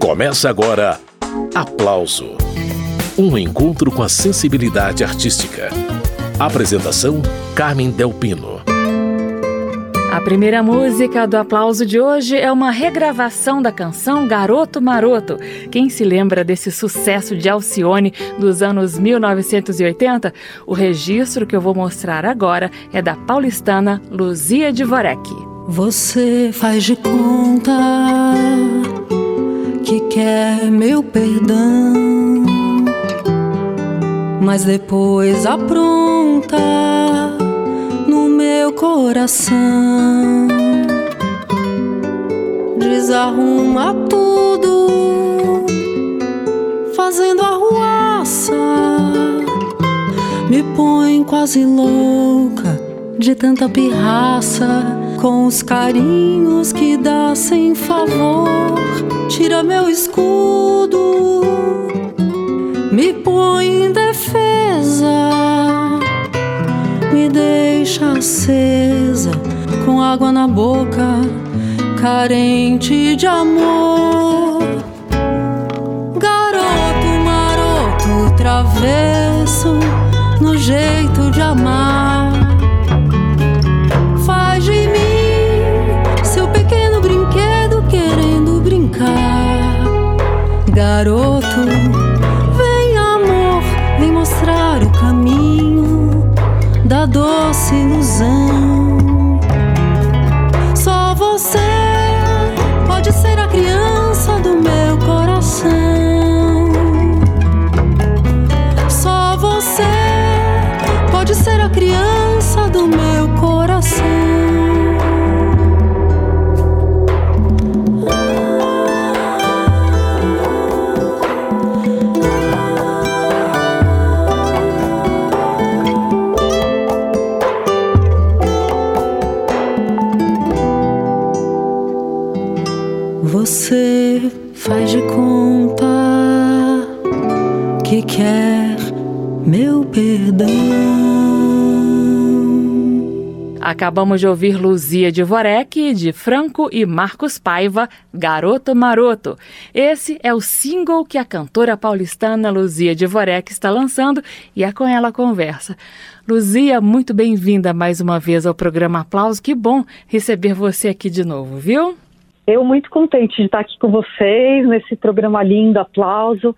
Começa agora Aplauso Um encontro com a sensibilidade artística. Apresentação: Carmen Delpino. A primeira música do aplauso de hoje é uma regravação da canção Garoto Maroto. Quem se lembra desse sucesso de Alcione dos anos 1980? O registro que eu vou mostrar agora é da paulistana Luzia Dvorek. Você faz de conta que quer meu perdão, mas depois apronta no meu coração, desarruma tudo, fazendo arruaça, me põe quase louca de tanta pirraça com os carinhos que dá sem favor. Tira meu escudo, me põe em defesa, me deixa acesa com água na boca, carente de amor. Garoto maroto, travesso no jeito de amar garoto. Vem, amor, vem mostrar o caminho da doce ilusão. Só você Acabamos de ouvir Luzia de Vorek, de Franco e Marcos Paiva, Garoto Maroto. Esse é o single que a cantora paulistana Luzia de Vorek está lançando e é com ela conversa. Luzia, muito bem-vinda mais uma vez ao programa Aplauso. Que bom receber você aqui de novo, viu? Eu muito contente de estar aqui com vocês nesse programa lindo, aplauso.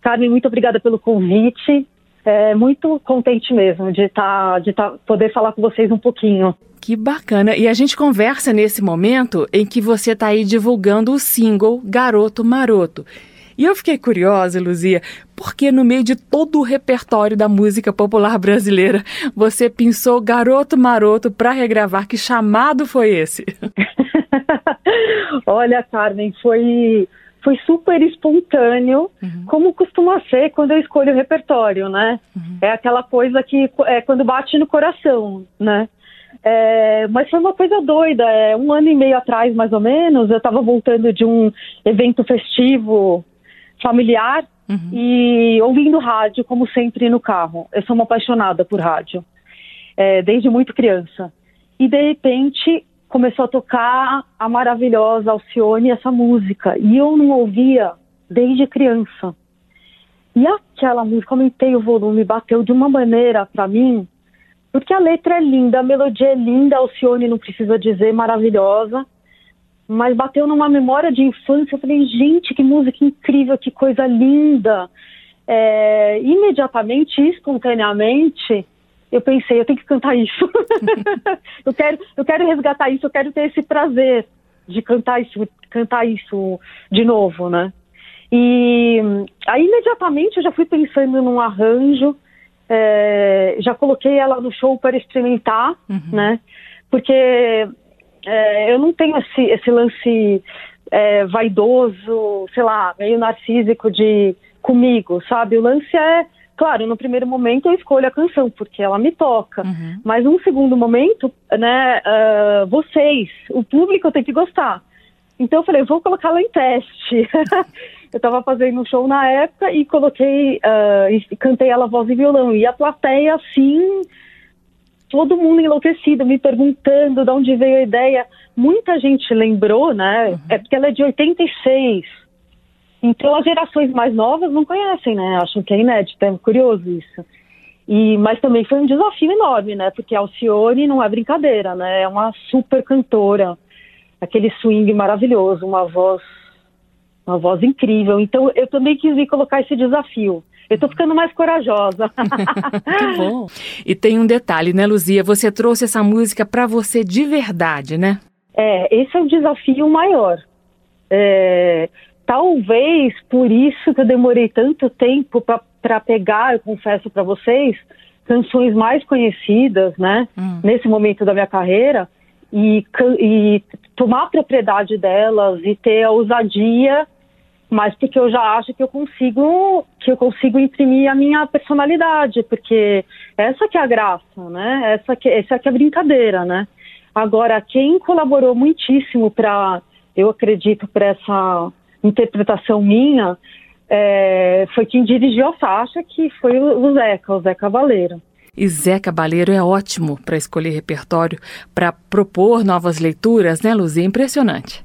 Carmen, muito obrigada pelo convite. É, muito contente mesmo de estar, de estar, poder falar com vocês um pouquinho. Que bacana! E a gente conversa nesse momento em que você está aí divulgando o single Garoto Maroto. E eu fiquei curiosa, Luzia, porque no meio de todo o repertório da música popular brasileira, você pensou Garoto Maroto para regravar. Que chamado foi esse? Olha, Carmen, foi foi super espontâneo, uhum. como costuma ser quando eu escolho o repertório, né? Uhum. É aquela coisa que é quando bate no coração, né? É, mas foi uma coisa doida. É, um ano e meio atrás, mais ou menos, eu estava voltando de um evento festivo familiar uhum. e ouvindo rádio, como sempre, no carro. Eu sou uma apaixonada por rádio, é, desde muito criança. E, de repente, começou a tocar a maravilhosa Alcione essa música. E eu não ouvia desde criança. E aquela música, aumentei o volume, bateu de uma maneira para mim, porque a letra é linda, a melodia é linda, Alcione não precisa dizer, maravilhosa, mas bateu numa memória de infância. Eu falei, gente, que música incrível, que coisa linda. É, imediatamente, espontaneamente, eu pensei, eu tenho que cantar isso. eu, quero, eu quero resgatar isso, eu quero ter esse prazer de cantar isso, cantar isso de novo, né? E aí imediatamente eu já fui pensando num arranjo, é, já coloquei ela no show para experimentar, uhum. né? Porque é, eu não tenho esse, esse lance é, vaidoso, sei lá, meio narcísico de comigo, sabe? O lance é Claro, no primeiro momento eu escolho a canção, porque ela me toca. Uhum. Mas num segundo momento, né, uh, vocês, o público tem que gostar. Então eu falei, vou colocá-la em teste. eu estava fazendo um show na época e coloquei, uh, e cantei ela voz e violão. E a plateia, assim, todo mundo enlouquecido, me perguntando de onde veio a ideia. Muita gente lembrou, né? Uhum. É porque ela é de 86. Então as gerações mais novas não conhecem, né? Acham que é inédito, é curioso isso. E, mas também foi um desafio enorme, né? Porque a Alcione não é brincadeira, né? É uma super cantora, aquele swing maravilhoso, uma voz, uma voz incrível. Então eu também quis vir colocar esse desafio. Eu tô ficando mais corajosa. que bom. E tem um detalhe, né, Luzia? Você trouxe essa música para você de verdade, né? É, esse é o desafio maior. É, talvez por isso que eu demorei tanto tempo para pegar, eu confesso para vocês, canções mais conhecidas, né, hum. nesse momento da minha carreira, e, e tomar propriedade delas e ter a ousadia mas porque eu já acho que eu consigo que eu consigo imprimir a minha personalidade, porque essa que é a graça, né? Essa que essa que é a brincadeira, né? Agora quem colaborou muitíssimo para, eu acredito, para essa interpretação minha é, foi quem dirigiu a faixa, que foi o Zeca, o Zeca Cabaleiro. E Zé Cabaleiro é ótimo para escolher repertório, para propor novas leituras, né, Luzia? Impressionante.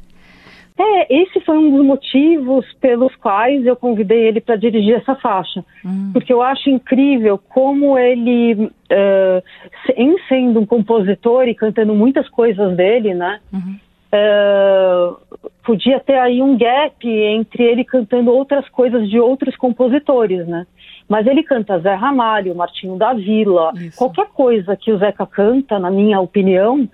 É, esse foi um dos motivos pelos quais eu convidei ele para dirigir essa faixa. Hum. Porque eu acho incrível como ele, uh, em sendo um compositor e cantando muitas coisas dele, né? Uhum. Uh, podia ter aí um gap entre ele cantando outras coisas de outros compositores, né? Mas ele canta Zé Ramalho, Martinho da Vila, Isso. qualquer coisa que o Zeca canta, na minha opinião,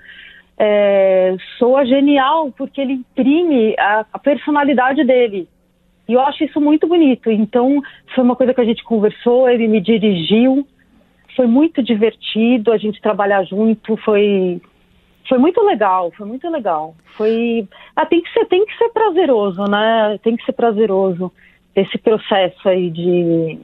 é, soa genial porque ele imprime a, a, personalidade dele. E eu acho isso muito bonito. Então, foi uma coisa que a gente conversou, ele me dirigiu, foi muito divertido a gente trabalhar junto, foi foi muito legal, foi muito legal. Foi, ah, tem que ser, tem que ser prazeroso, né? Tem que ser prazeroso esse processo aí de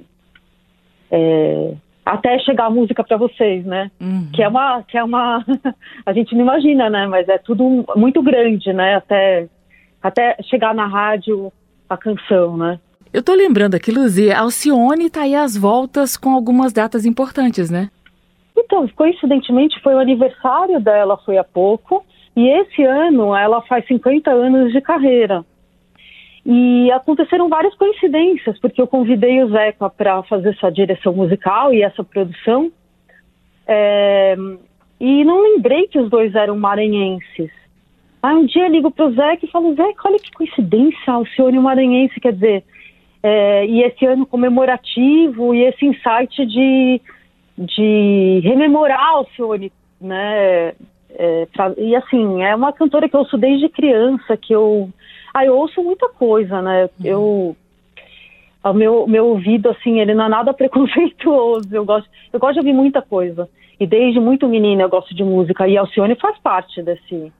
é, até chegar a música para vocês, né? Uhum. Que é uma, que é uma, a gente não imagina, né? Mas é tudo muito grande, né? Até, até chegar na rádio a canção, né? Eu tô lembrando aqui, Luzia, Alcione tá aí às voltas com algumas datas importantes, né? Então, coincidentemente foi o aniversário dela, foi há pouco, e esse ano ela faz 50 anos de carreira. E aconteceram várias coincidências, porque eu convidei o Zeca para fazer essa direção musical e essa produção. É, e não lembrei que os dois eram maranhenses. Aí um dia eu ligo para o Zeca e falo, Zeca, olha que coincidência, o senhor o maranhense, quer dizer, é, e esse ano comemorativo e esse insight de, de rememorar o senhor, né? É, pra, e assim, é uma cantora que eu ouço desde criança, que eu ah, eu ouço muita coisa, né? Uhum. Eu o meu, meu ouvido, assim, ele não é nada preconceituoso. Eu gosto, eu gosto de ouvir muita coisa. E desde muito menina eu gosto de música. E Alcione faz parte desse,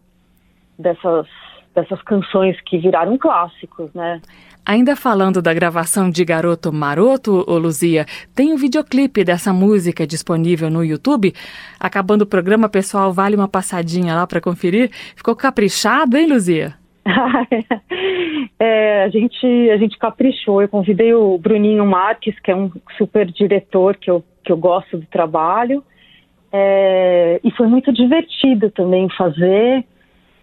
dessas, dessas canções que viraram clássicos, né? Ainda falando da gravação de Garoto Maroto, ô Luzia, tem um videoclipe dessa música disponível no YouTube. Acabando o programa, pessoal, vale uma passadinha lá para conferir. Ficou caprichado, hein, Luzia? é, a gente a gente caprichou. Eu convidei o Bruninho Marques, que é um super diretor que eu, que eu gosto do trabalho. É, e foi muito divertido também fazer.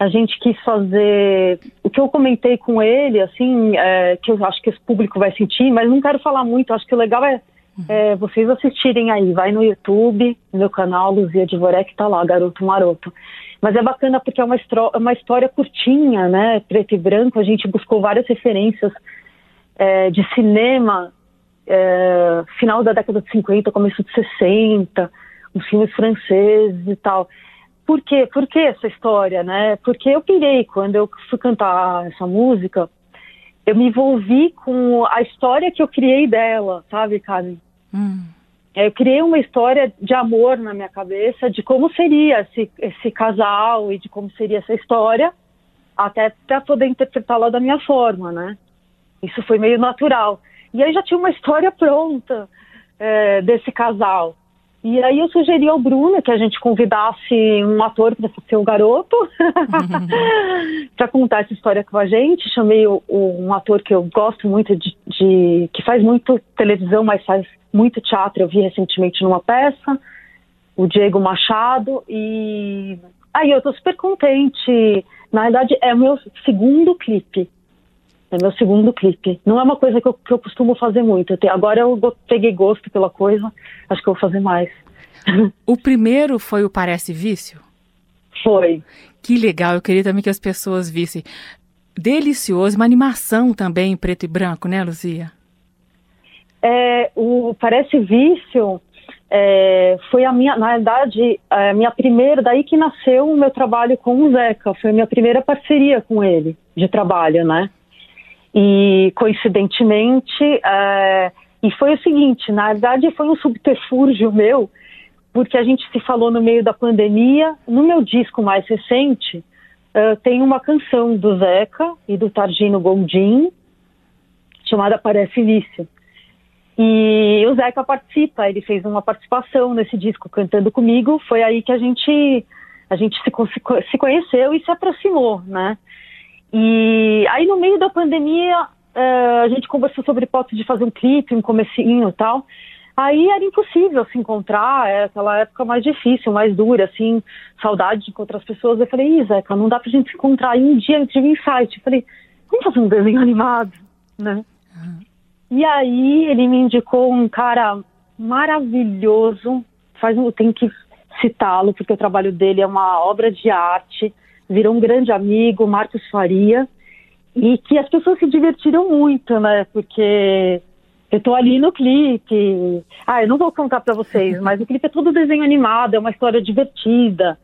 A gente quis fazer o que eu comentei com ele, assim, é, que eu acho que esse público vai sentir, mas não quero falar muito. Acho que o legal é, é vocês assistirem aí. Vai no YouTube, meu canal Luzia Divorek, tá lá, Garoto Maroto. Mas é bacana porque é uma, uma história curtinha, né? Preto e branco. A gente buscou várias referências é, de cinema, é, final da década de 50, começo de 60, os filmes franceses e tal. Por quê? Por que essa história, né? Porque eu pirei quando eu fui cantar essa música, eu me envolvi com a história que eu criei dela, sabe, Carmen? Hum. É, eu criei uma história de amor na minha cabeça, de como seria esse, esse casal e de como seria essa história, até para poder interpretá-la da minha forma, né? Isso foi meio natural. E aí já tinha uma história pronta é, desse casal. E aí eu sugeri ao Bruno que a gente convidasse um ator para ser o garoto, para contar essa história com a gente. Chamei o, o, um ator que eu gosto muito de, de, que faz muito televisão, mas faz muito teatro. Eu vi recentemente numa peça, o Diego Machado e aí eu tô super contente. Na verdade é o meu segundo clipe. É meu segundo clipe. Não é uma coisa que eu, que eu costumo fazer muito. agora eu peguei gosto pela coisa, acho que eu vou fazer mais. O primeiro foi o Parece Vício? Foi. Que legal, eu queria também que as pessoas vissem. Delicioso, uma animação também em preto e branco, né, Luzia? É, o Parece Vício é, foi a minha, na verdade, a minha primeira, daí que nasceu o meu trabalho com o Zeca, foi a minha primeira parceria com ele de trabalho, né? E coincidentemente, é, e foi o seguinte, na verdade foi um subterfúgio meu, porque a gente se falou no meio da pandemia. No meu disco mais recente, uh, tem uma canção do Zeca e do Targino Gondim, chamada Parece Vício. E o Zeca participa, ele fez uma participação nesse disco cantando comigo. Foi aí que a gente a gente se, se conheceu e se aproximou, né? E aí no meio da pandemia uh, a gente conversou sobre hipótese de fazer um clipe, um comecinho e tal. Aí era impossível se encontrar, é aquela época mais difícil, mais dura, assim, saudade de encontrar as pessoas. Eu falei, Zeca, não dá pra gente se encontrar. Aí um dia eu tive um insight, eu falei, vamos fazer um desenho animado, né? Uhum. E aí ele me indicou um cara maravilhoso, faz, eu tenho que citá-lo, porque o trabalho dele é uma obra de arte, virou um grande amigo, Marcos Faria, e que as pessoas se divertiram muito, né? Porque eu tô ali no clipe. Ah, eu não vou contar para vocês, mas o clipe é todo desenho animado, é uma história divertida.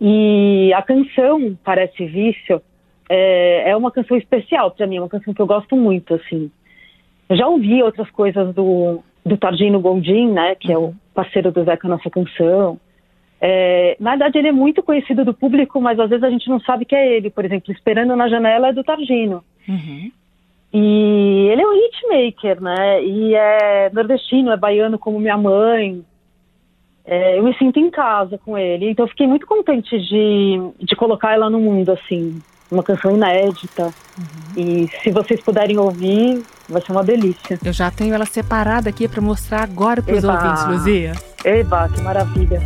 E a canção, Parece Vício, é, é uma canção especial para mim, é uma canção que eu gosto muito, assim. Eu já ouvi outras coisas do, do Tardino Gondim, né, que é o parceiro do Zeca nessa canção. É, na verdade, ele é muito conhecido do público, mas às vezes a gente não sabe que é ele. Por exemplo, Esperando na Janela é do Targino. Uhum. E ele é um hitmaker, né? E é nordestino, é baiano como minha mãe. É, eu me sinto em casa com ele. Então eu fiquei muito contente de, de colocar ela no mundo, assim. Uma canção inédita. Uhum. E se vocês puderem ouvir, vai ser uma delícia. Eu já tenho ela separada aqui para mostrar agora para os ouvintes, Luzia. Eba, que maravilha.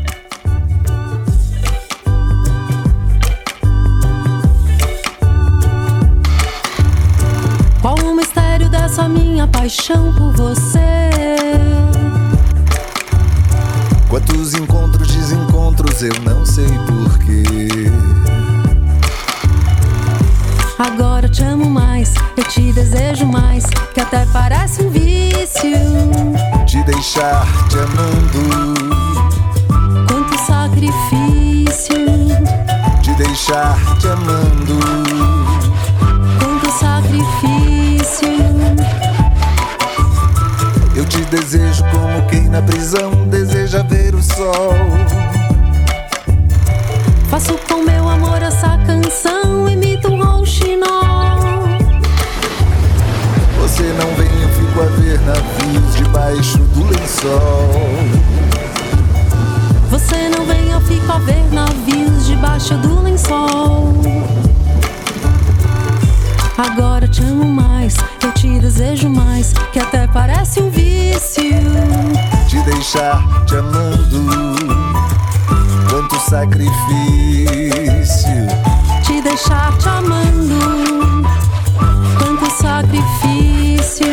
Mistério dessa minha paixão por você? Quantos encontros, desencontros, eu não sei porquê. Agora te amo mais, eu te desejo mais, que até parece um vício. De deixar te amando. Quanto sacrifício. De deixar te amando Eu te desejo como quem na prisão deseja ver o sol. Faço com meu amor essa canção, imito um rouxinol. Você não vem, eu fico a ver navios debaixo do lençol. Você não vem, eu fico a ver navios debaixo do lençol. Agora te amo mais, eu te desejo mais, que até parece um vício. Te deixar te amando, quanto sacrifício. Te deixar te amando, quanto sacrifício.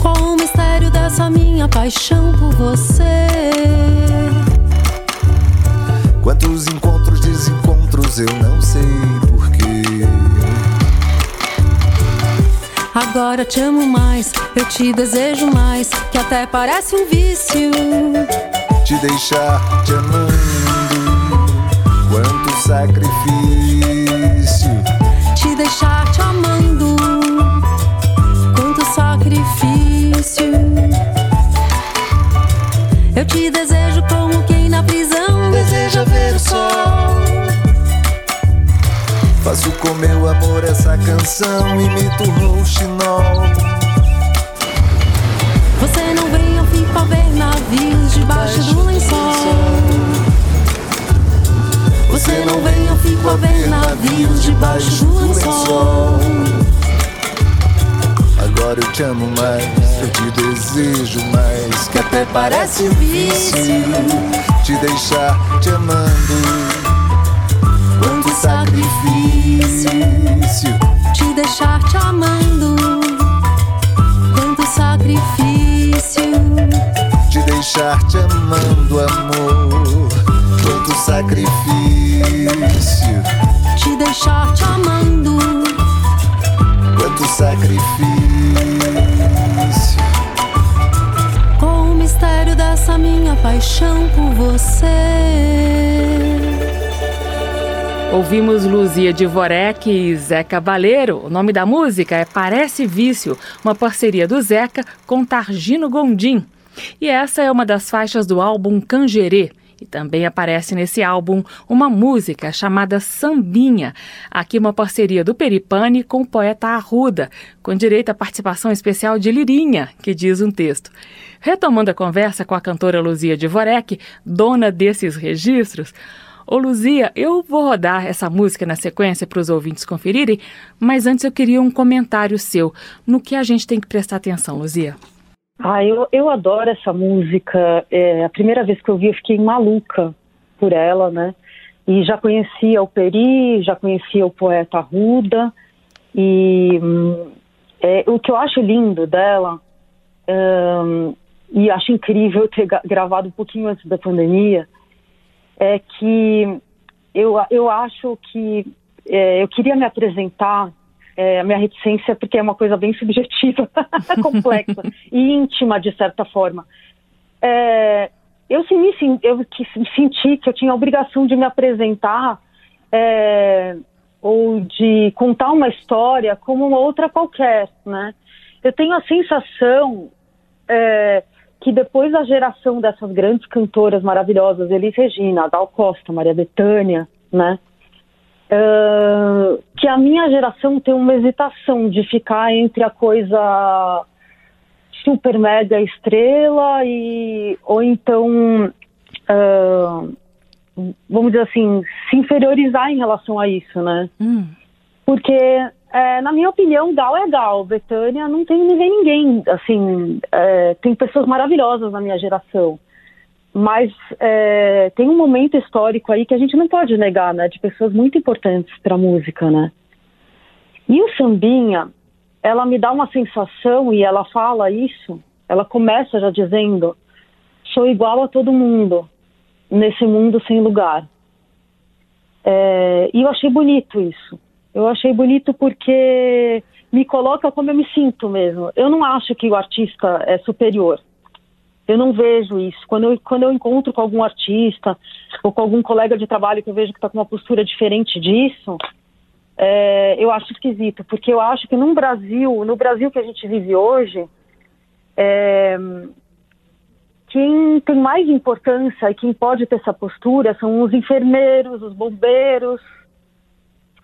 Qual o mistério dessa minha paixão por você? Quantos Agora te amo mais, eu te desejo mais, que até parece um vício. Te deixar te amando, quanto sacrifício. Te deixar te amando, quanto sacrifício. Eu te desejo como quem na prisão deseja ver o sol. Faço com meu amor essa canção, imito rouxinol. Você não vem, eu fico a ver navios debaixo do lençol. Você não vem, eu fico a ver navios debaixo do lençol. Agora eu te amo mais, eu te desejo mais, que até parece um vício te deixar te amando. Quanto sacrifício te deixar te amando. Quanto sacrifício te deixar te amando, amor. Quanto sacrifício te deixar te amando. Quanto sacrifício. Com o mistério dessa minha paixão por você. Ouvimos Luzia Dvorek e Zé Cabaleiro. O nome da música é Parece Vício, uma parceria do Zeca com Targino Gondim. E essa é uma das faixas do álbum Cangerê. E também aparece nesse álbum uma música chamada Sambinha, aqui uma parceria do Peripane com o poeta Arruda, com direito à participação especial de Lirinha, que diz um texto. Retomando a conversa com a cantora Luzia Dvorek, dona desses registros, Ô Luzia, eu vou rodar essa música na sequência para os ouvintes conferirem, mas antes eu queria um comentário seu. No que a gente tem que prestar atenção, Luzia? Ah, eu, eu adoro essa música. É, a primeira vez que eu vi, eu fiquei maluca por ela, né? E já conhecia o Peri, já conhecia o poeta Ruda. E hum, é, o que eu acho lindo dela, hum, e acho incrível ter gravado um pouquinho antes da pandemia, é que eu, eu acho que é, eu queria me apresentar, é, a minha reticência, porque é uma coisa bem subjetiva, complexa e íntima, de certa forma. É, eu, sim, eu senti que eu tinha a obrigação de me apresentar é, ou de contar uma história como outra qualquer, né? Eu tenho a sensação é, que depois da geração dessas grandes cantoras maravilhosas, Elis Regina, Gal Costa, Maria Bethânia, né? Uh, que a minha geração tem uma hesitação de ficar entre a coisa super mega estrela e ou então uh, vamos dizer assim se inferiorizar em relação a isso, né? Hum. Porque é, na minha opinião, Gal é Gal. Betânia não tem ninguém, ninguém. Assim, é, tem pessoas maravilhosas na minha geração. Mas é, tem um momento histórico aí que a gente não pode negar, né? De pessoas muito importantes para a música, né? E o Sambinha, ela me dá uma sensação, e ela fala isso, ela começa já dizendo: sou igual a todo mundo, nesse mundo sem lugar. É, e eu achei bonito isso. Eu achei bonito porque me coloca como eu me sinto mesmo. Eu não acho que o artista é superior. Eu não vejo isso. Quando eu, quando eu encontro com algum artista ou com algum colega de trabalho que eu vejo que está com uma postura diferente disso, é, eu acho esquisito, porque eu acho que no Brasil, no Brasil que a gente vive hoje, é, quem tem mais importância e quem pode ter essa postura são os enfermeiros, os bombeiros,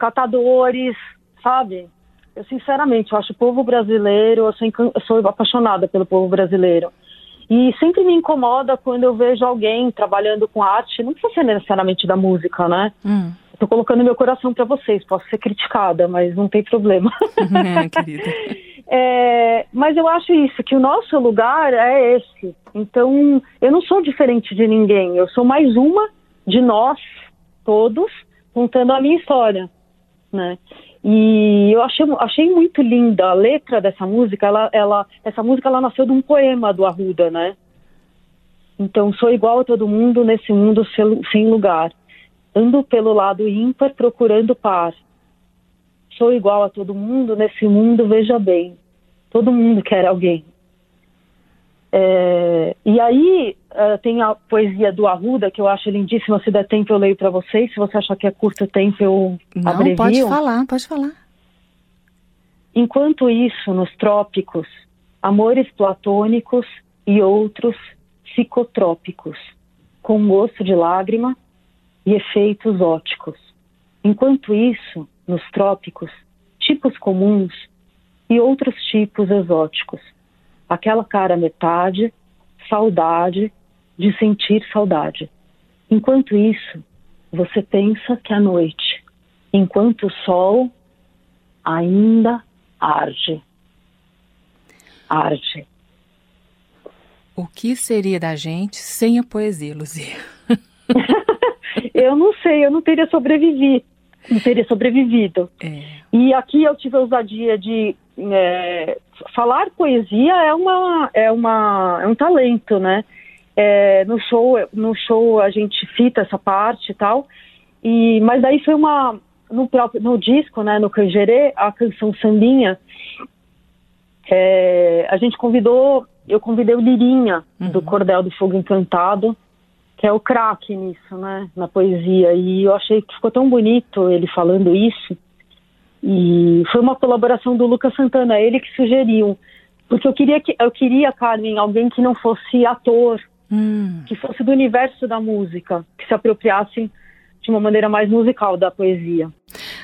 catadores, sabe? Eu, sinceramente, eu acho o povo brasileiro, eu sou, eu sou apaixonada pelo povo brasileiro. E sempre me incomoda quando eu vejo alguém trabalhando com arte, não precisa ser necessariamente da música, né? Hum. Tô colocando meu coração para vocês, posso ser criticada, mas não tem problema. É, querida. É, mas eu acho isso, que o nosso lugar é esse. Então, eu não sou diferente de ninguém, eu sou mais uma de nós todos contando a minha história né? E eu achei, achei muito linda a letra dessa música. Ela, ela, essa música ela nasceu de um poema do Arruda, né? Então, sou igual a todo mundo nesse mundo sem lugar. Ando pelo lado ímpar procurando par. Sou igual a todo mundo nesse mundo, veja bem. Todo mundo quer alguém. É, e aí uh, tem a poesia do Arruda, que eu acho lindíssima. Se der tempo, eu leio para vocês. Se você achar que é curto tempo, eu Não, abrevio. pode falar, pode falar. Enquanto isso, nos trópicos, amores platônicos e outros psicotrópicos, com gosto de lágrima e efeitos óticos. Enquanto isso, nos trópicos, tipos comuns e outros tipos exóticos aquela cara metade, saudade, de sentir saudade. Enquanto isso, você pensa que a noite, enquanto o sol ainda arde. arte. O que seria da gente sem a poesia, Luzia? eu não sei, eu não teria sobrevivido. Não teria sobrevivido. É. E aqui eu tive a ousadia de é, falar poesia é uma é uma é um talento, né? É, no show no show a gente cita essa parte e tal. E mas daí foi uma no próprio no disco, né? No Cangerê, a canção Sambinha. É, a gente convidou eu convidei o Lirinha uhum. do Cordel do Fogo Encantado que é o craque nisso, né, na poesia. E eu achei que ficou tão bonito ele falando isso. E foi uma colaboração do Lucas Santana, ele que sugeriu, porque eu queria que eu queria Carmen alguém que não fosse ator, hum. que fosse do universo da música, que se apropriasse de uma maneira mais musical da poesia.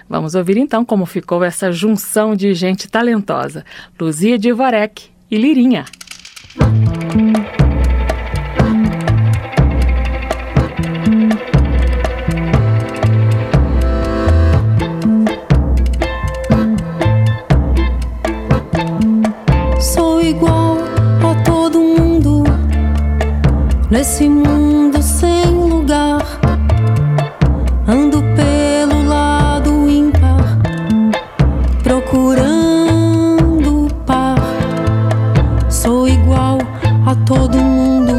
Vamos ouvir então como ficou essa junção de gente talentosa, Luzia Divarek e Lirinha. Nesse mundo sem lugar. Ando pelo lado ímpar, procurando par. Sou igual a todo mundo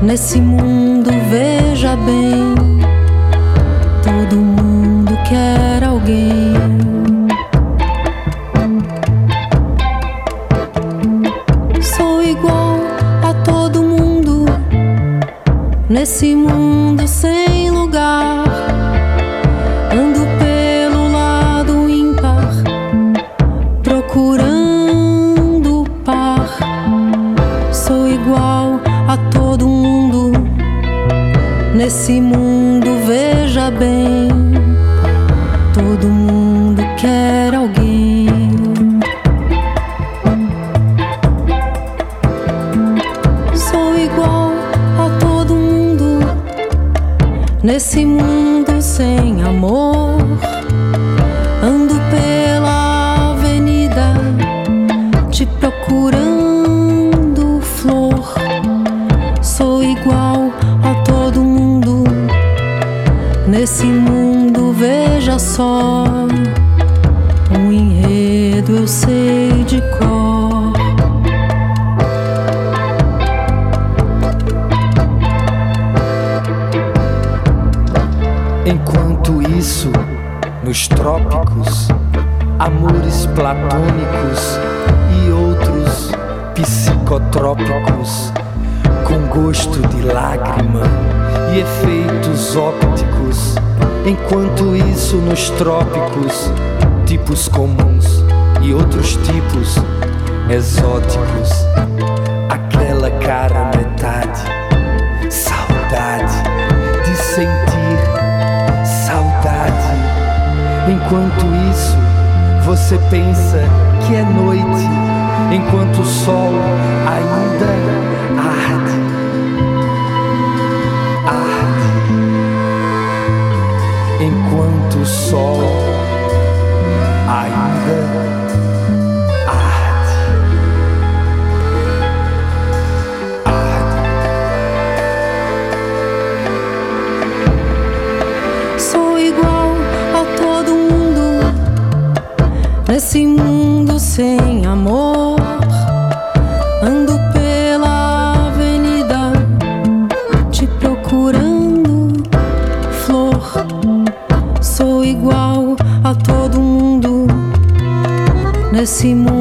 nesse mundo, veja bem. Nesse mundo sem lugar. Ando pelo lado ímpar, procurando o par. Sou igual a todo mundo nesse mundo, veja bem. Nesse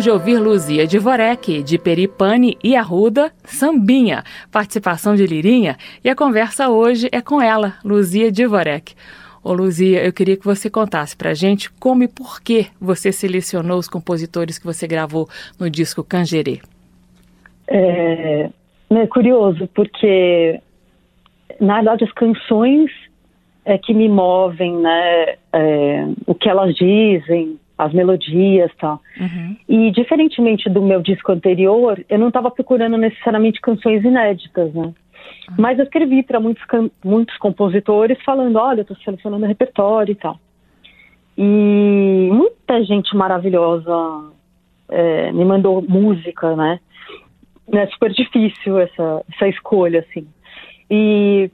Acabamos de ouvir Luzia Dvorek, de Peripane e Arruda, Sambinha, participação de Lirinha, e a conversa hoje é com ela, Luzia Dvorek. Ô Luzia, eu queria que você contasse pra gente como e por que você selecionou os compositores que você gravou no disco Cangerê. É, É curioso, porque na verdade as canções é que me movem, né? É, o que elas dizem, as melodias tal. Uhum. E diferentemente do meu disco anterior, eu não estava procurando necessariamente canções inéditas, né? Uhum. Mas eu escrevi para muitos, muitos compositores falando, olha, eu estou selecionando repertório e tal. E muita gente maravilhosa é, me mandou música, né? É super difícil essa, essa escolha, assim. E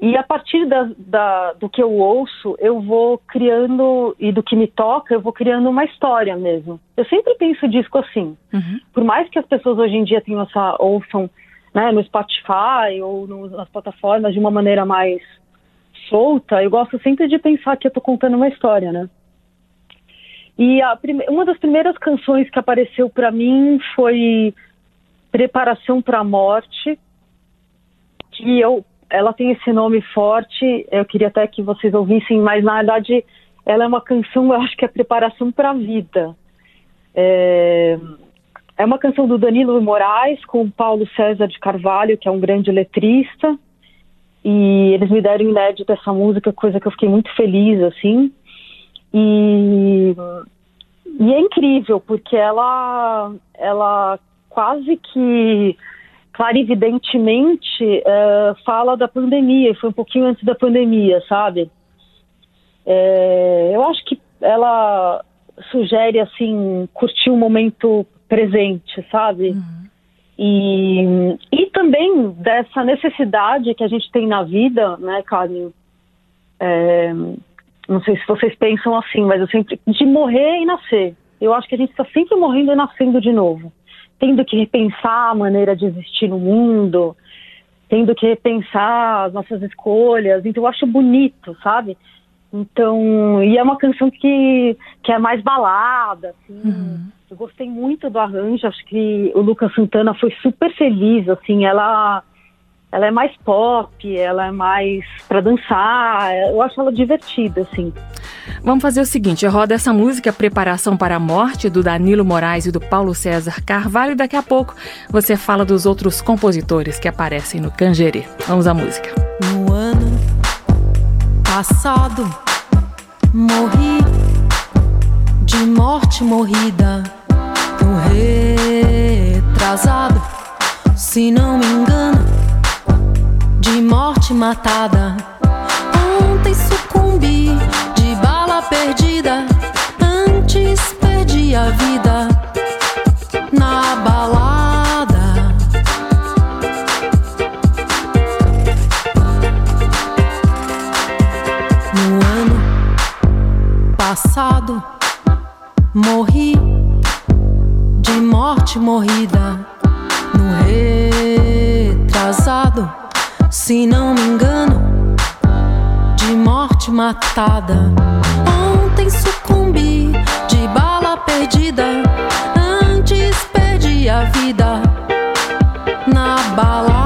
e a partir da, da, do que eu ouço, eu vou criando, e do que me toca, eu vou criando uma história mesmo. Eu sempre penso disco assim. Uhum. Por mais que as pessoas hoje em dia tenham essa, ouçam né, no Spotify ou no, nas plataformas de uma maneira mais solta, eu gosto sempre de pensar que eu estou contando uma história, né? E prime... uma das primeiras canções que apareceu para mim foi Preparação para a Morte, que eu ela tem esse nome forte, eu queria até que vocês ouvissem, mas na verdade ela é uma canção, eu acho que é preparação para a vida. É, é uma canção do Danilo Moraes com Paulo César de Carvalho, que é um grande letrista, e eles me deram inédito essa música, coisa que eu fiquei muito feliz, assim. E, e é incrível, porque ela, ela quase que clarividentemente uh, fala da pandemia, e foi um pouquinho antes da pandemia, sabe? É, eu acho que ela sugere, assim, curtir o momento presente, sabe? Uhum. E, e também dessa necessidade que a gente tem na vida, né, Carmen? É, não sei se vocês pensam assim, mas eu sempre. de morrer e nascer. Eu acho que a gente está sempre morrendo e nascendo de novo tendo que repensar a maneira de existir no mundo, tendo que repensar as nossas escolhas. Então eu acho bonito, sabe? Então, e é uma canção que, que é mais balada, assim. Uhum. Eu gostei muito do arranjo, acho que o Lucas Santana foi super feliz, assim, ela ela é mais pop, ela é mais para dançar, eu acho ela divertida, assim. Vamos fazer o seguinte: roda essa música Preparação para a Morte, do Danilo Moraes e do Paulo César Carvalho, e daqui a pouco você fala dos outros compositores que aparecem no Cangerê. Vamos à música. No ano passado, morri de morte morrida, no retrasado, se não me engano, de morte matada. Ontem sucumbi perdida, antes perdi a vida na balada. No ano passado, morri de morte morrida. No retrasado, se não me engano, de morte matada sucumbi de bala perdida. Antes perdi a vida na balada.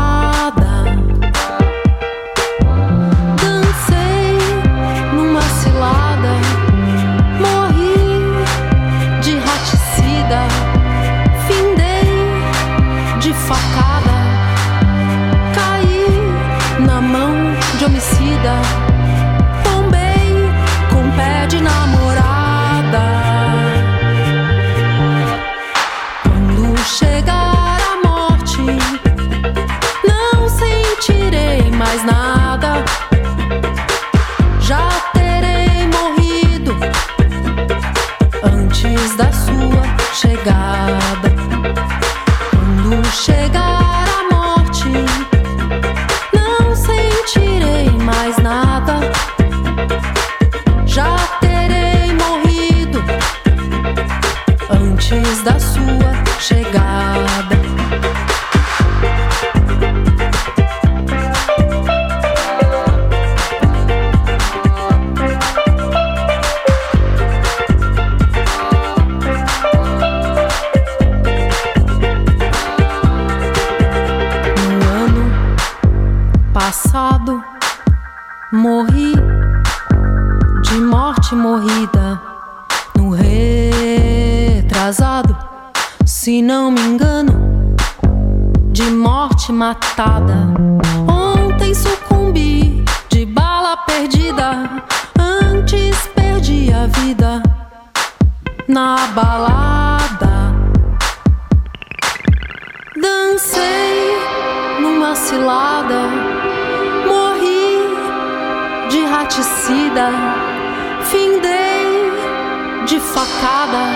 Facada.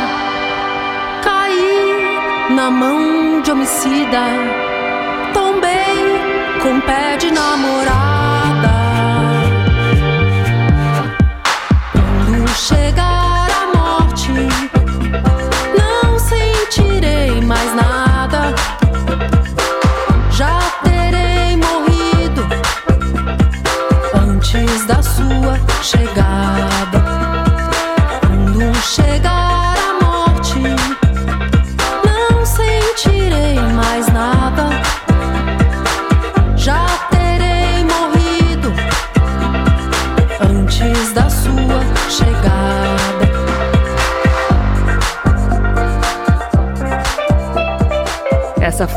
Caí na mão de homicida. Tombei com pé de namorada. Quando chegar a morte, não sentirei mais nada.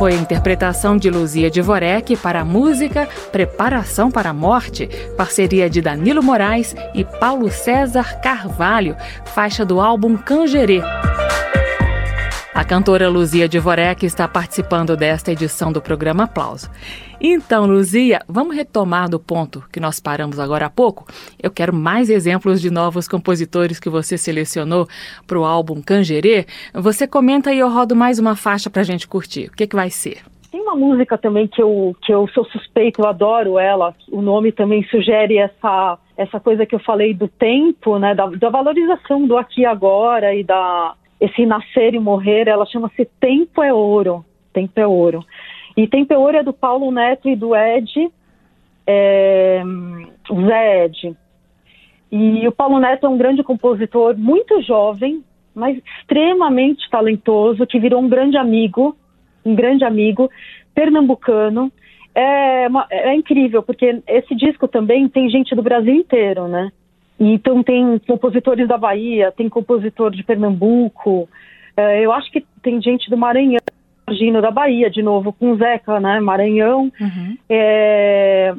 Foi a interpretação de Luzia Dvorek para a música Preparação para a Morte, parceria de Danilo Moraes e Paulo César Carvalho, faixa do álbum Cangerê. A cantora Luzia Dvorek está participando desta edição do programa Aplauso. Então, Luzia, vamos retomar do ponto que nós paramos agora há pouco? Eu quero mais exemplos de novos compositores que você selecionou para o álbum Cangerê. Você comenta e eu rodo mais uma faixa para a gente curtir. O que, que vai ser? Tem uma música também que eu, que eu sou suspeito, eu adoro ela. O nome também sugere essa, essa coisa que eu falei do tempo, né? Da, da valorização do aqui e agora e da esse nascer e morrer. Ela chama-se Tempo é Ouro. Tempo é Ouro. E Tempo é Ouro é do Paulo Neto e do Ed, é, Zé Ed. E o Paulo Neto é um grande compositor, muito jovem, mas extremamente talentoso, que virou um grande amigo, um grande amigo, pernambucano. É, uma- é incrível, porque esse disco também tem gente do Brasil inteiro, né? Então tem compositores da Bahia, tem compositor de Pernambuco, é, eu acho que tem gente do Maranhão, Gino da Bahia, de novo, com Zeca, né? Maranhão. É,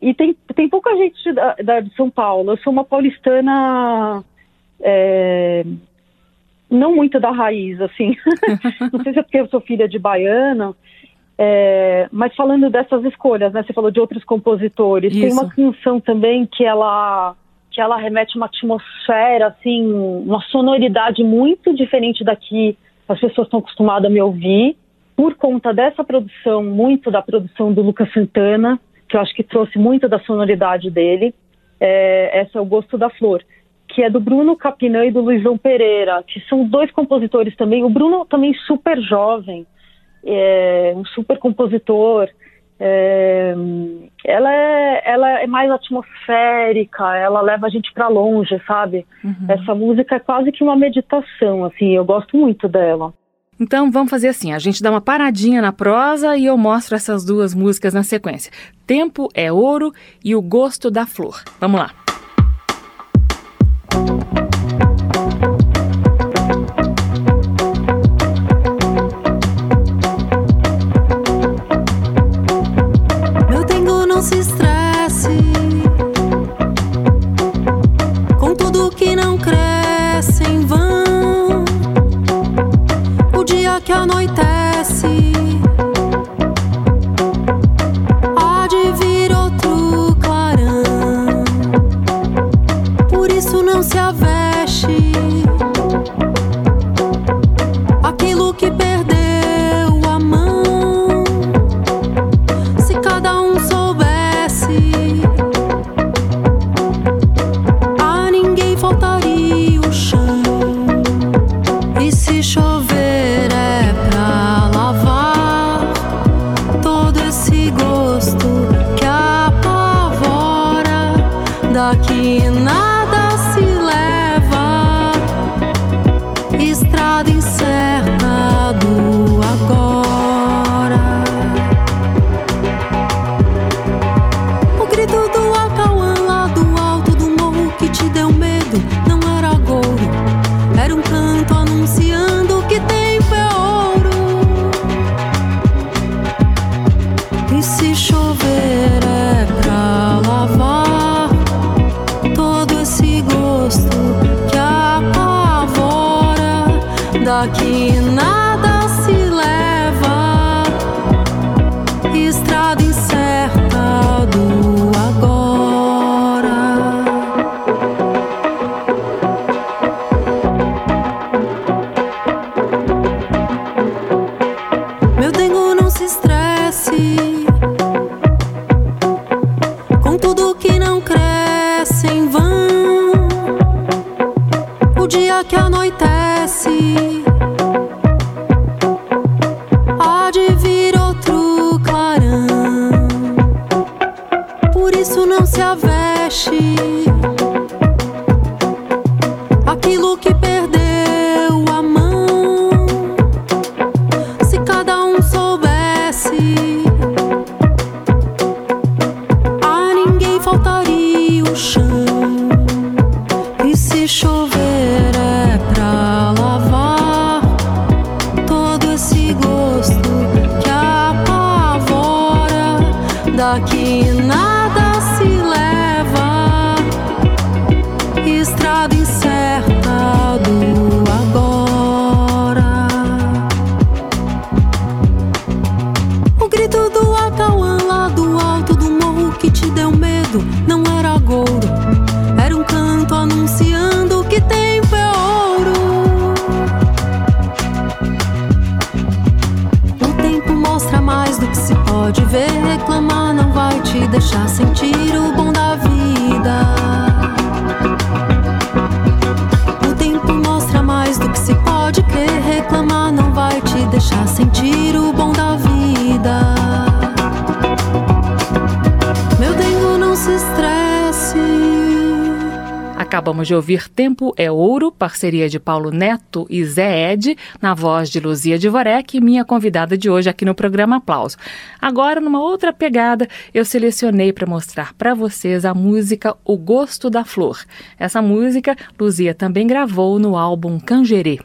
e tem, tem pouca gente da, da- de São Paulo. Eu sou uma paulistana é, não muito da raiz, assim. não sei se é porque eu sou filha de baiano, é, mas falando dessas escolhas, né? Você falou de outros compositores. Tem Isso. uma canção também que ela que ela remete uma atmosfera, assim, uma sonoridade muito diferente da que as pessoas estão acostumadas a me ouvir, por conta dessa produção, muito da produção do Lucas Santana, que eu acho que trouxe muito da sonoridade dele. É, essa é o Gosto da Flor, que é do Bruno Capinã e do Luizão Pereira, que são dois compositores também. O Bruno também super jovem, é, um super compositor. É, ela, é, ela é mais atmosférica, ela leva a gente para longe, sabe? Essa música é quase que uma meditação, assim, eu gosto muito dela. Então vamos fazer assim: a gente dá uma paradinha na prosa e eu mostro essas duas músicas na sequência. Tempo é ouro e o gosto da flor. Vamos lá. chover. Acabamos de ouvir Tempo é Ouro, parceria de Paulo Neto e Zé Ed, na voz de Luzia Divorek, minha convidada de hoje aqui no programa Aplauso. Agora, numa outra pegada, eu selecionei para mostrar para vocês a música O Gosto da Flor. Essa música, Luzia também gravou no álbum Cangerê.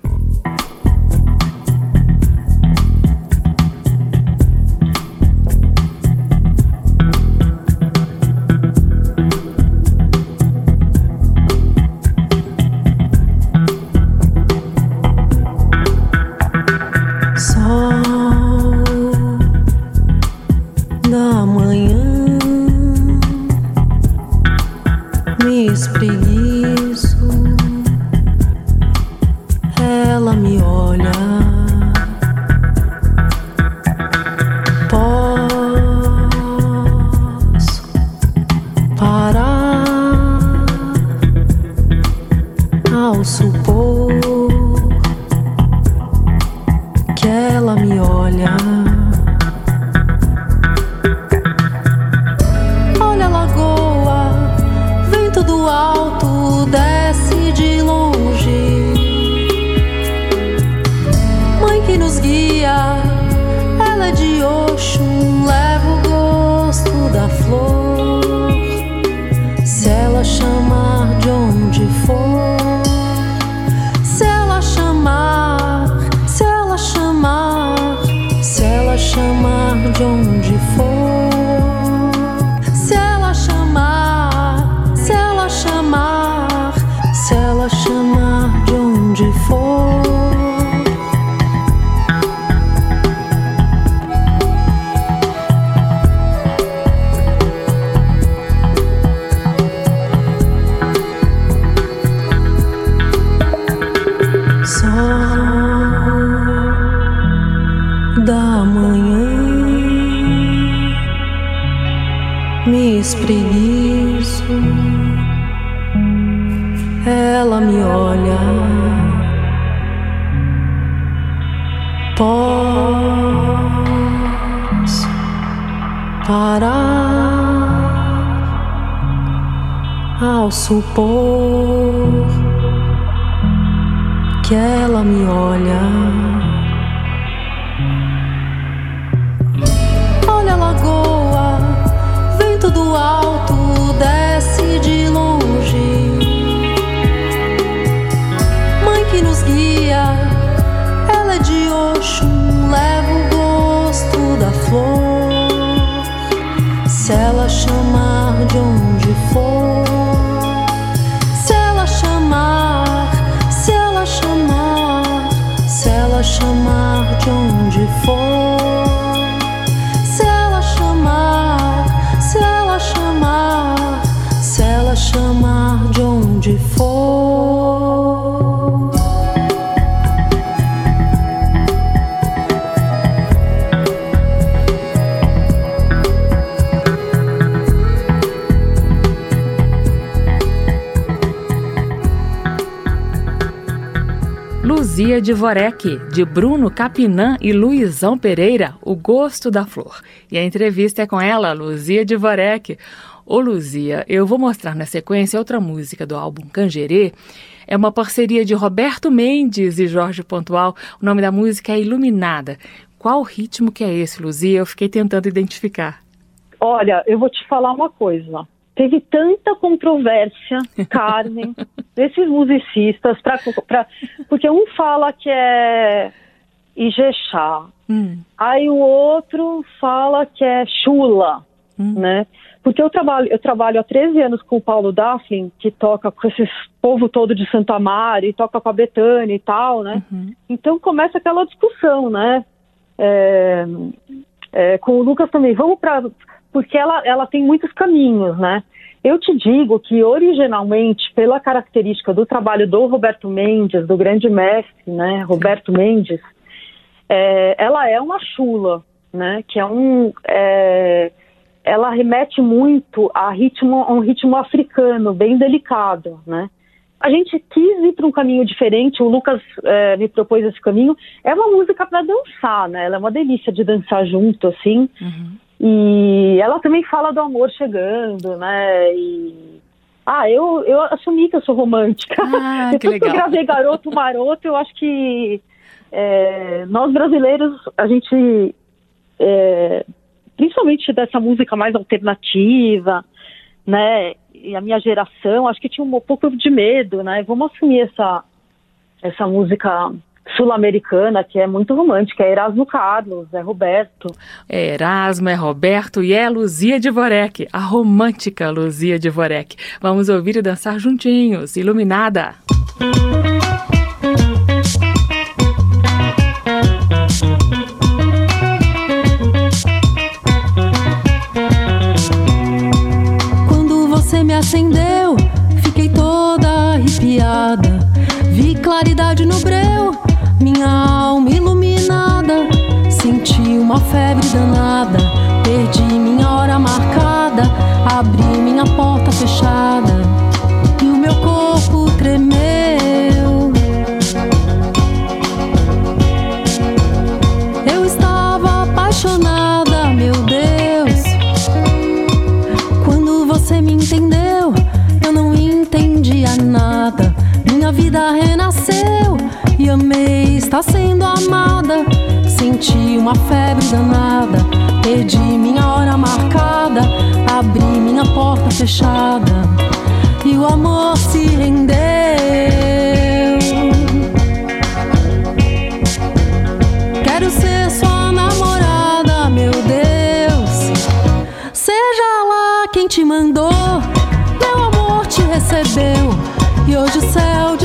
Poesia de Vorek, de Bruno Capinã e Luizão Pereira, O Gosto da Flor. E a entrevista é com ela, Luzia de Vorek. Ô Luzia, eu vou mostrar na sequência outra música do álbum Cangerê. É uma parceria de Roberto Mendes e Jorge Pontual. O nome da música é Iluminada. Qual ritmo que é esse, Luzia? Eu fiquei tentando identificar. Olha, eu vou te falar uma coisa. Teve tanta controvérsia, Carmen, desses musicistas, pra, pra, porque um fala que é Ijexá, hum. aí o outro fala que é Chula, hum. né? Porque eu trabalho, eu trabalho há 13 anos com o Paulo Daphne, que toca com esse povo todo de Santa Maria, e toca com a Betânia e tal, né? Uhum. Então começa aquela discussão, né? É, é, com o Lucas também, vamos para. Porque ela, ela tem muitos caminhos, né? Eu te digo que, originalmente, pela característica do trabalho do Roberto Mendes, do grande mestre, né? Roberto Mendes, é, ela é uma chula, né? Que é um. É, ela remete muito a, ritmo, a um ritmo africano, bem delicado, né? A gente quis ir para um caminho diferente, o Lucas é, me propôs esse caminho. É uma música para dançar, né? Ela é uma delícia de dançar junto, assim. Uhum. E ela também fala do amor chegando, né? E... Ah, eu, eu assumi que eu sou romântica. Ah, Depois que, legal. que eu gravei Garoto Maroto, eu acho que é, nós brasileiros, a gente é, principalmente dessa música mais alternativa, né? E a minha geração, acho que tinha um pouco de medo, né? Vamos assumir essa, essa música sul-americana que é muito romântica, é Erasmo Carlos, é Roberto. É Erasmo, é Roberto e é Luzia de Vorek, a romântica Luzia de Vorek. Vamos ouvir e dançar juntinhos, iluminada. Música acendeu, fiquei toda arrepiada. Vi claridade no breu, minha alma iluminada. Senti uma febre danada, perdi minha hora marcada. Abri minha porta fechada e o meu corpo tremeu. Estar sendo amada. Senti uma febre danada, perdi minha hora marcada, abri minha porta fechada e o amor se rendeu. Quero ser sua namorada, meu Deus. Seja lá quem te mandou, meu amor te recebeu. E hoje o céu de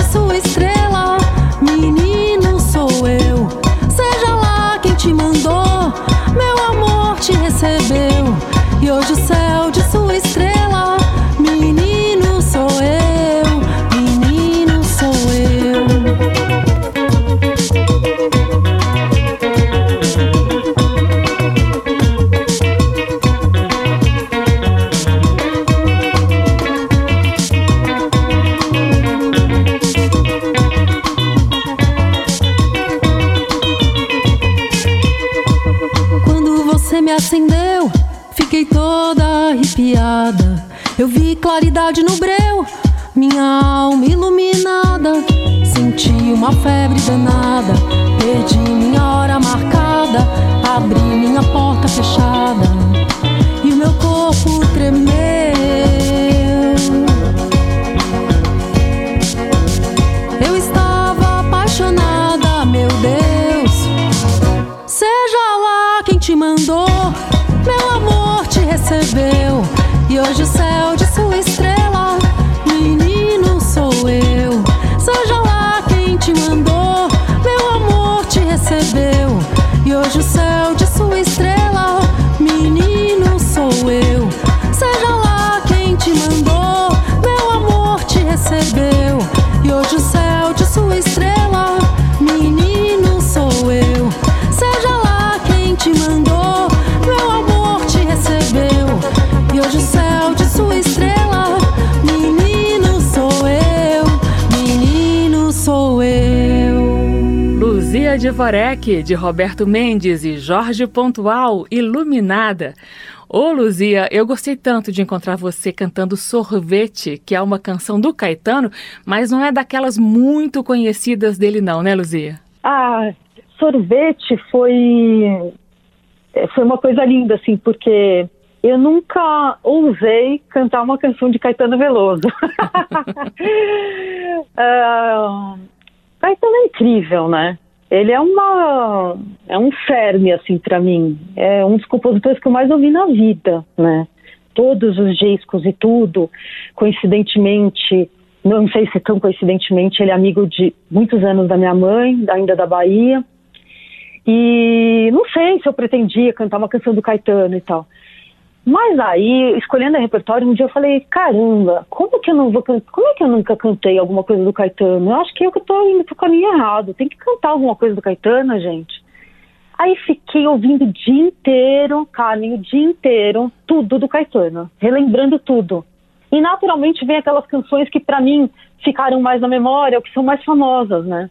de Vorek, de Roberto Mendes e Jorge Pontual, Iluminada. Ô Luzia, eu gostei tanto de encontrar você cantando Sorvete, que é uma canção do Caetano, mas não é daquelas muito conhecidas dele não, né Luzia? Ah, Sorvete foi foi uma coisa linda assim, porque eu nunca ousei cantar uma canção de Caetano Veloso. uh, Caetano é incrível, né? Ele é uma é um ferme assim para mim. É um dos compositores que eu mais ouvi na vida, né? Todos os discos e tudo, coincidentemente, não sei se tão coincidentemente, ele é amigo de muitos anos da minha mãe, ainda da Bahia. E não sei se eu pretendia cantar uma canção do Caetano e tal. Mas aí, escolhendo o repertório, um dia eu falei, caramba, como que eu não vou como é que eu nunca cantei alguma coisa do Caetano? Eu acho que eu que tô indo pro caminho errado, tem que cantar alguma coisa do Caetano, gente. Aí fiquei ouvindo o dia inteiro, Carmen, o dia inteiro, tudo do Caetano, relembrando tudo. E naturalmente vem aquelas canções que para mim ficaram mais na memória, ou que são mais famosas, né?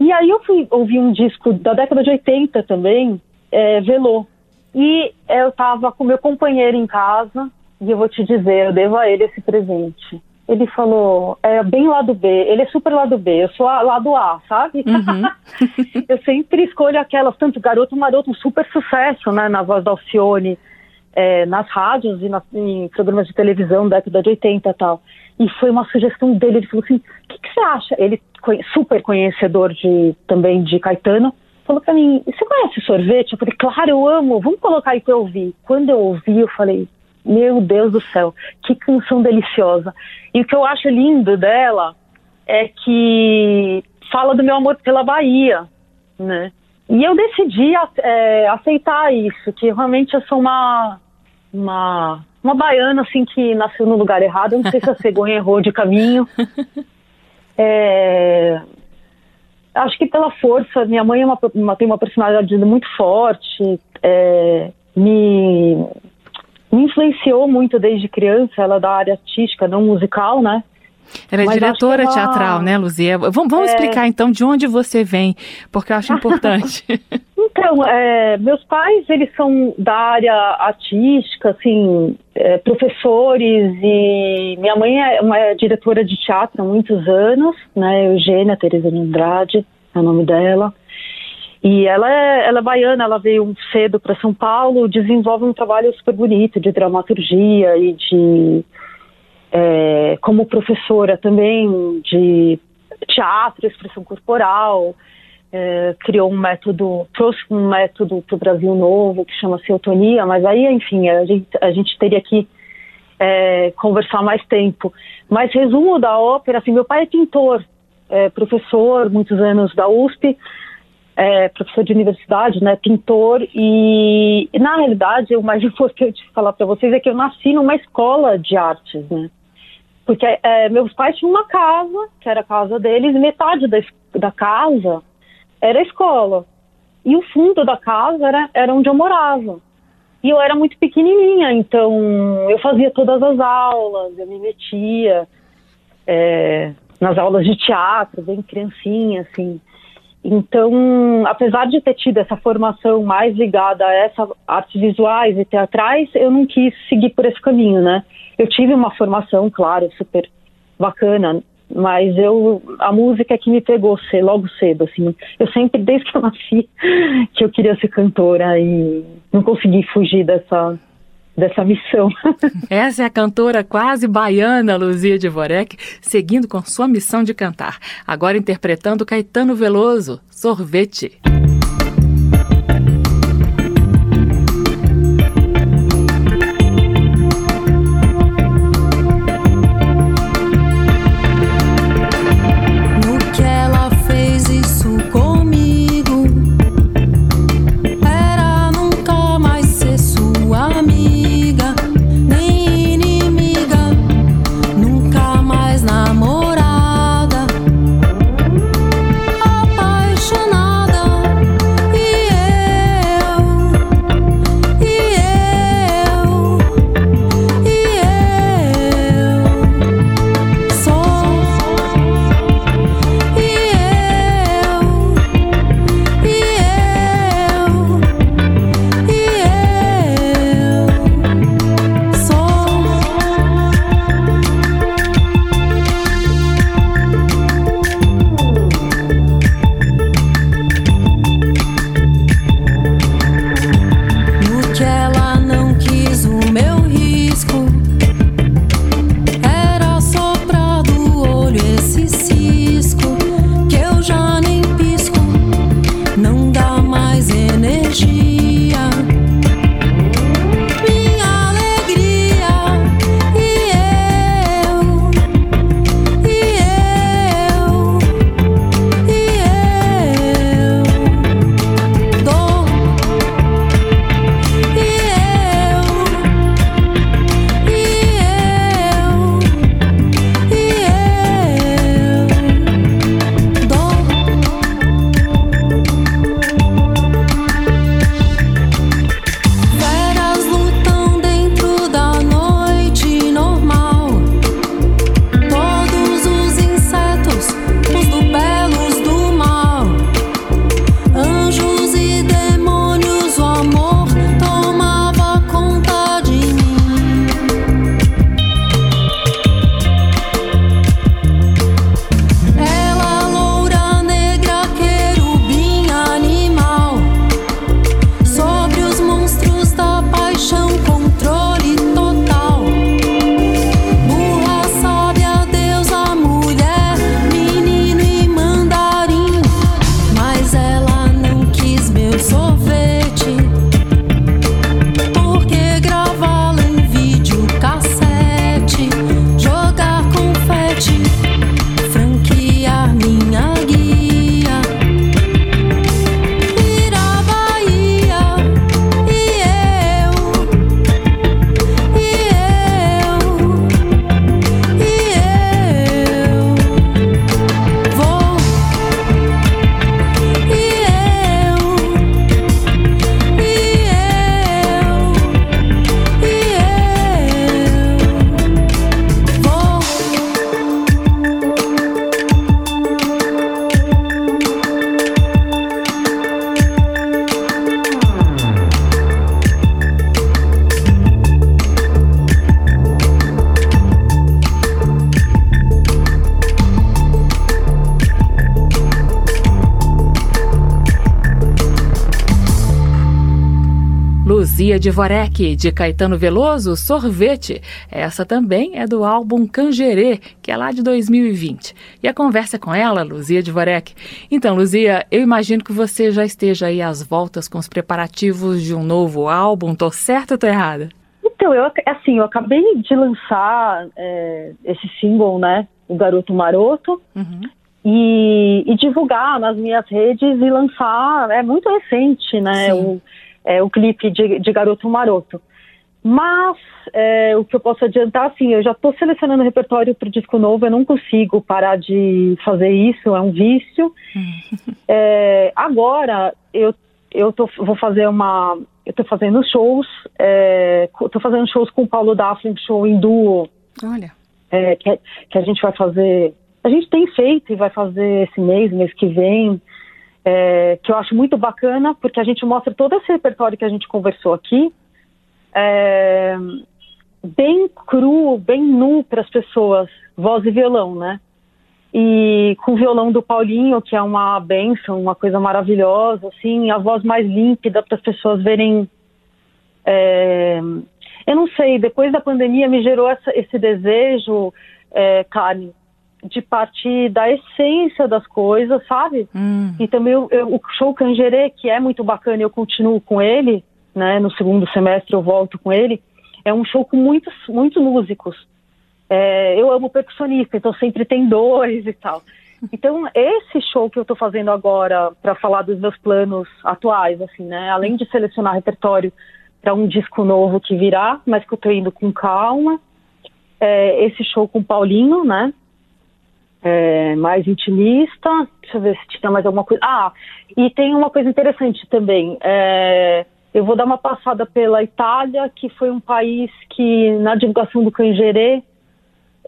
E aí eu fui ouvir um disco da década de 80 também, é, Velô, e eu estava com meu companheiro em casa, e eu vou te dizer, eu devo a ele esse presente. Ele falou, é bem lado B, ele é super lado B, eu sou a, lado A, sabe? Uhum. eu sempre escolho aquelas, tanto Garoto Maroto, um super sucesso, né, na voz da Alcione, é, nas rádios e nas, em programas de televisão da década de 80 e tal. E foi uma sugestão dele, ele falou assim, o que, que você acha? Ele, super conhecedor de, também de Caetano, falou pra mim, você conhece sorvete? Eu falei, claro, eu amo, vamos colocar aí pra eu ouvir. Quando eu ouvi, eu falei, meu Deus do céu, que canção deliciosa. E o que eu acho lindo dela é que fala do meu amor pela Bahia, né? E eu decidi é, aceitar isso, que realmente eu sou uma, uma, uma baiana, assim, que nasceu no lugar errado. Eu não sei se a cegonha errou de caminho. É, acho que pela força, minha mãe é uma, uma, tem uma personalidade muito forte, é, me, me influenciou muito desde criança, ela é da área artística, não musical, né? Ela é Mas diretora ela... teatral, né, Luzia? Vamos, vamos é... explicar então de onde você vem, porque eu acho importante. então, é, meus pais, eles são da área artística, assim, é, professores, e minha mãe é uma diretora de teatro há muitos anos, né, Eugênia Teresa de Andrade, é o nome dela. E ela é, ela é baiana, ela veio cedo para São Paulo, desenvolve um trabalho super bonito de dramaturgia e de é, como professora também de teatro, expressão corporal, é, criou um método, trouxe um método para o Brasil novo que chama-se mas aí, enfim, a gente, a gente teria que é, conversar mais tempo. Mas resumo da ópera, assim, meu pai é pintor, é, professor, muitos anos da USP, é, professor de universidade, né, pintor, e na realidade o mais importante falar para vocês é que eu nasci numa escola de artes, né, porque é, meus pais tinham uma casa, que era a casa deles, metade da, da casa era a escola. E o fundo da casa era, era onde eu morava. E eu era muito pequenininha, então eu fazia todas as aulas, eu me metia é, nas aulas de teatro, bem criancinha, assim. Então, apesar de ter tido essa formação mais ligada a essas artes visuais e teatrais, eu não quis seguir por esse caminho, né? Eu tive uma formação, claro, super bacana, mas eu a música é que me pegou logo cedo, assim. Eu sempre, desde que eu nasci, que eu queria ser cantora e não consegui fugir dessa dessa missão. Essa é a cantora quase baiana Luzia de Vorek, seguindo com sua missão de cantar. Agora interpretando Caetano Veloso, Sorvete. Luzia Dvorek, de Caetano Veloso, Sorvete. Essa também é do álbum Cangerê, que é lá de 2020. E a conversa com ela, Luzia Dvorek. Então, Luzia, eu imagino que você já esteja aí às voltas com os preparativos de um novo álbum. Tô certa ou tô errada? Então, eu, assim, eu acabei de lançar é, esse single, né? O Garoto Maroto. Uhum. E, e, divulgar nas minhas redes e lançar. É muito recente, né? O, é, o clipe de, de Garoto Maroto. Mas é, o que eu posso adiantar, assim, eu já estou selecionando repertório para o disco novo, eu não consigo parar de fazer isso, é um vício. é, agora eu, eu tô, vou fazer uma. Eu estou fazendo shows, estou é, fazendo shows com o Paulo um show em duo. Olha. É, que, que a gente vai fazer. A gente tem feito e vai fazer esse mês, mês que vem é, que eu acho muito bacana, porque a gente mostra todo esse repertório que a gente conversou aqui, é, bem cru, bem nu para as pessoas, voz e violão, né? E com o violão do Paulinho, que é uma benção, uma coisa maravilhosa, assim, a voz mais límpida para as pessoas verem. É, eu não sei, depois da pandemia me gerou essa, esse desejo, é, de partir da essência das coisas, sabe? Hum. E também eu, eu, o show Cangerê, que é muito bacana, eu continuo com ele, né? No segundo semestre eu volto com ele. É um show com muitos, muitos músicos. É, eu amo percussionista, então sempre tem dois e tal. Então, esse show que eu estou fazendo agora para falar dos meus planos atuais, assim, né? Além de selecionar repertório para um disco novo que virá, mas que eu estou indo com calma. É, esse show com o Paulinho, né? É, mais intimista. Deixa eu ver se tinha mais alguma coisa. Ah, e tem uma coisa interessante também. É, eu vou dar uma passada pela Itália, que foi um país que, na divulgação do Cangerê,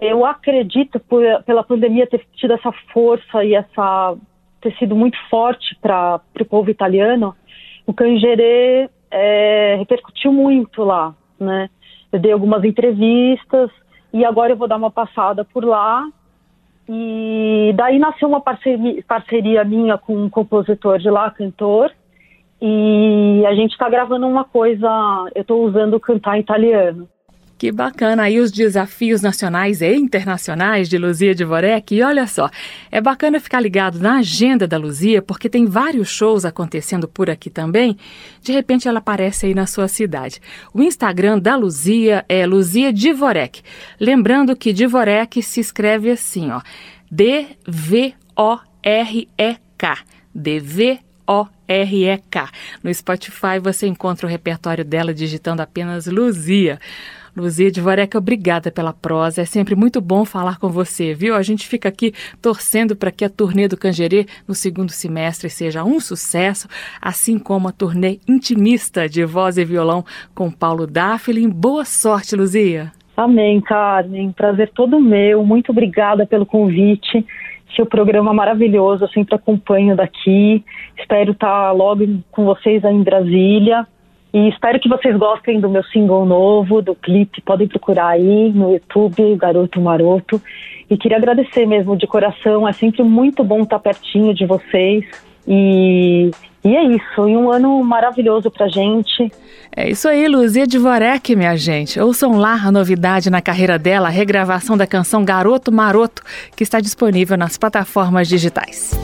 eu acredito, por, pela pandemia, ter tido essa força e essa ter sido muito forte para o povo italiano. O Cangerê é, repercutiu muito lá, né? Eu dei algumas entrevistas e agora eu vou dar uma passada por lá e daí nasceu uma parceria, parceria minha com um compositor de lá, cantor, e a gente está gravando uma coisa, eu estou usando cantar italiano. Que bacana aí os desafios nacionais e internacionais de Luzia Dvorek. E olha só, é bacana ficar ligado na agenda da Luzia, porque tem vários shows acontecendo por aqui também. De repente ela aparece aí na sua cidade. O Instagram da Luzia é Luzia Dvorek. Lembrando que Dvorek se escreve assim, ó, D-V-O-R-E-K. D-V-O-R-E-K. No Spotify você encontra o repertório dela digitando apenas Luzia. Luzia Dvorek, obrigada pela prosa. É sempre muito bom falar com você, viu? A gente fica aqui torcendo para que a turnê do Cangerê no segundo semestre seja um sucesso, assim como a turnê intimista de voz e violão com Paulo Dafflin. Boa sorte, Luzia. Amém, Carmen. Prazer todo meu. Muito obrigada pelo convite. Seu programa maravilhoso, eu sempre acompanho daqui. Espero estar logo com vocês aí em Brasília. E espero que vocês gostem do meu single novo, do clipe. Podem procurar aí no YouTube, Garoto Maroto. E queria agradecer mesmo de coração. É sempre muito bom estar pertinho de vocês. E, e é isso, e um ano maravilhoso pra gente. É isso aí, Luzia Dvorek, minha gente. Ouçam lá a novidade na carreira dela, a regravação da canção Garoto Maroto, que está disponível nas plataformas digitais.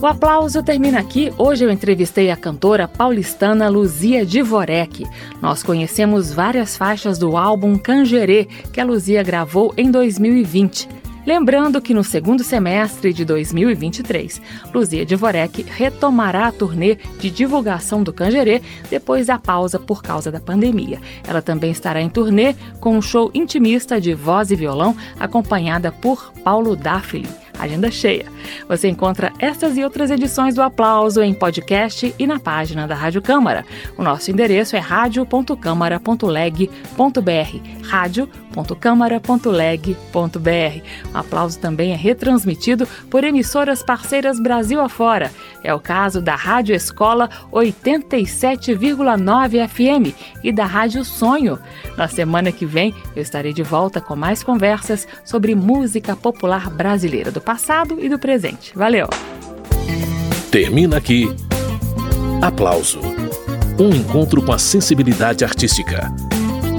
O aplauso termina aqui. Hoje eu entrevistei a cantora paulistana Luzia Divorek. Nós conhecemos várias faixas do álbum Cangerê, que a Luzia gravou em 2020. Lembrando que no segundo semestre de 2023, Luzia Dvorek retomará a turnê de divulgação do Cangerê depois da pausa por causa da pandemia. Ela também estará em turnê com um show intimista de voz e violão acompanhada por Paulo Dafflin. Agenda cheia. Você encontra estas e outras edições do Aplauso em podcast e na página da Rádio Câmara. O nosso endereço é radio.câmara.leg.br. rádio.câmara.leg.br. O Aplauso também é retransmitido por emissoras parceiras Brasil afora. É o caso da Rádio Escola 87,9 FM e da Rádio Sonho. Na semana que vem eu estarei de volta com mais conversas sobre música popular brasileira do passado e do presente. Valeu! Termina aqui. Aplauso. Um encontro com a sensibilidade artística.